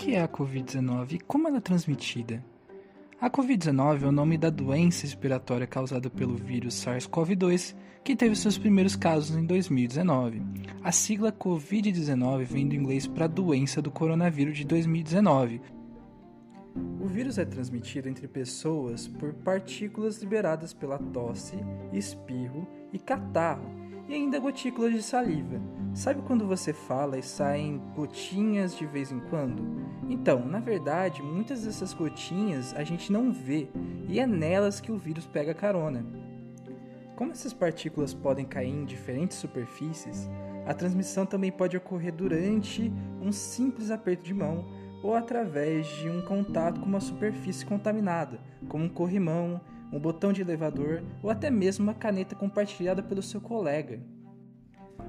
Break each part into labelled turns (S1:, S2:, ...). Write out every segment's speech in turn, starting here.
S1: que é a Covid-19 e como ela é transmitida? A Covid-19 é o nome da doença respiratória causada pelo vírus SARS-CoV-2, que teve seus primeiros casos em 2019. A sigla Covid-19 vem do inglês para doença do coronavírus de 2019. O vírus é transmitido entre pessoas por partículas liberadas pela tosse, espirro e catarro, e ainda gotículas de saliva. Sabe quando você fala e saem gotinhas de vez em quando? Então, na verdade, muitas dessas gotinhas a gente não vê e é nelas que o vírus pega carona. Como essas partículas podem cair em diferentes superfícies, a transmissão também pode ocorrer durante um simples aperto de mão ou através de um contato com uma superfície contaminada, como um corrimão, um botão de elevador ou até mesmo uma caneta compartilhada pelo seu colega.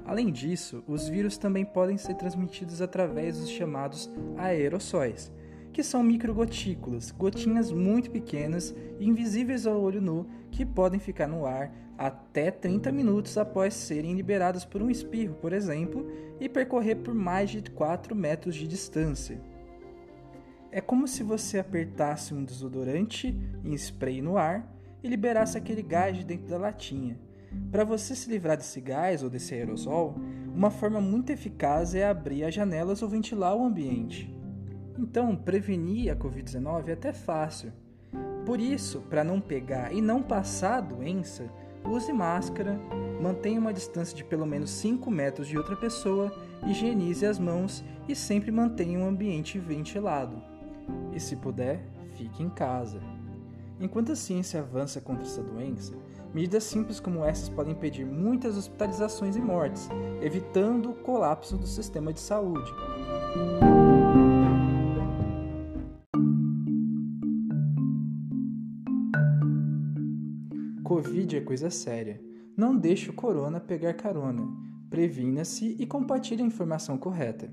S1: Além disso, os vírus também podem ser transmitidos através dos chamados aerossóis, que são microgotículas, gotinhas muito pequenas invisíveis ao olho nu que podem ficar no ar até 30 minutos após serem liberadas por um espirro, por exemplo, e percorrer por mais de 4 metros de distância. É como se você apertasse um desodorante em spray no ar e liberasse aquele gás de dentro da latinha. Para você se livrar desse gás ou desse aerosol, uma forma muito eficaz é abrir as janelas ou ventilar o ambiente. Então, prevenir a Covid-19 é até fácil. Por isso, para não pegar e não passar a doença, use máscara, mantenha uma distância de pelo menos 5 metros de outra pessoa, higienize as mãos e sempre mantenha um ambiente ventilado. E se puder, fique em casa. Enquanto a ciência avança contra essa doença, medidas simples como essas podem impedir muitas hospitalizações e mortes, evitando o colapso do sistema de saúde. Covid é coisa séria. Não deixe o corona pegar carona. Previna-se e compartilhe a informação correta.